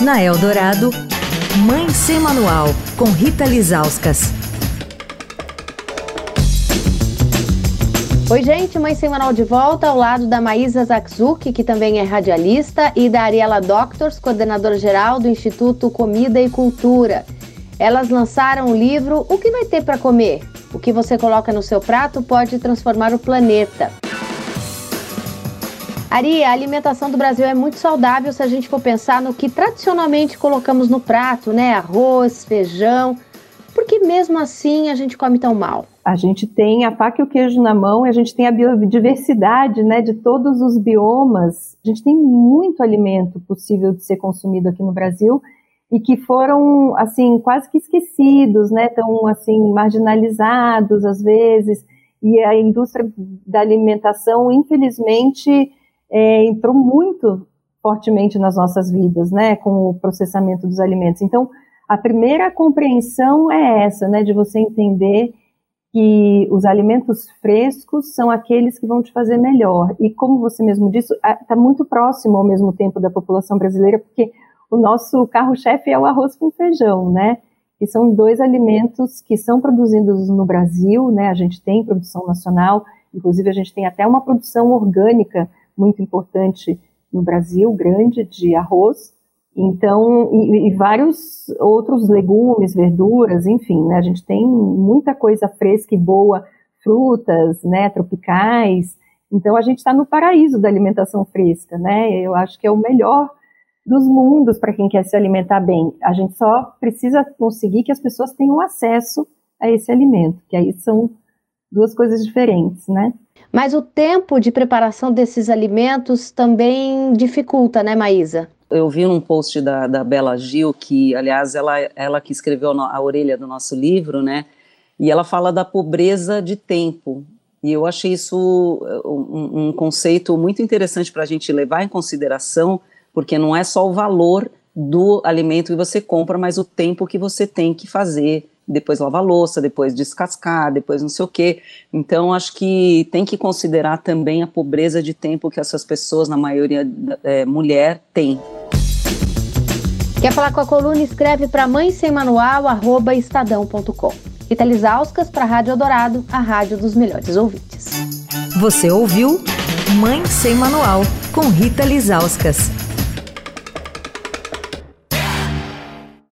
Na Eldorado, Mãe Sem Manual, com Rita Lizauskas. Oi, gente, Mãe Sem Manual de volta ao lado da Maísa Zakzuk, que também é radialista, e da Ariela Doctors, coordenadora geral do Instituto Comida e Cultura. Elas lançaram o livro O que vai ter para comer? O que você coloca no seu prato pode transformar o planeta. Ari, a alimentação do Brasil é muito saudável se a gente for pensar no que tradicionalmente colocamos no prato, né? Arroz, feijão. Por que mesmo assim a gente come tão mal? A gente tem a faca e o queijo na mão a gente tem a biodiversidade, né, de todos os biomas. A gente tem muito alimento possível de ser consumido aqui no Brasil e que foram assim quase que esquecidos, né, tão assim marginalizados às vezes. E a indústria da alimentação, infelizmente, é, entrou muito fortemente nas nossas vidas, né, com o processamento dos alimentos. Então, a primeira compreensão é essa, né, de você entender que os alimentos frescos são aqueles que vão te fazer melhor. E como você mesmo disse, está muito próximo ao mesmo tempo da população brasileira, porque o nosso carro-chefe é o arroz com feijão, né? Que são dois alimentos que são produzidos no Brasil, né? A gente tem produção nacional, inclusive a gente tem até uma produção orgânica muito importante no Brasil, grande, de arroz. Então, e, e, vários outros legumes, verduras, enfim, né? A gente tem muita coisa fresca e boa, frutas, né, tropicais. Então, a gente está no paraíso da alimentação fresca, né? Eu acho que é o melhor dos mundos para quem quer se alimentar bem. A gente só precisa conseguir que as pessoas tenham acesso a esse alimento, que aí são duas coisas diferentes, né? Mas o tempo de preparação desses alimentos também dificulta, né, Maísa? Eu vi num post da, da Bela Gil, que, aliás, ela, ela que escreveu a orelha do nosso livro, né? E ela fala da pobreza de tempo. E eu achei isso uh, um, um conceito muito interessante para a gente levar em consideração, porque não é só o valor do alimento que você compra, mas o tempo que você tem que fazer depois lavar louça, depois descascar, depois não sei o quê. Então, acho que tem que considerar também a pobreza de tempo que essas pessoas, na maioria é, mulher, têm. Quer falar com a coluna? Escreve para mãe sem manual, arroba estadão.com. Rita Lisauskas para a Rádio Eldorado, a rádio dos melhores ouvintes. Você ouviu Mãe Sem Manual, com Rita Lisauskas.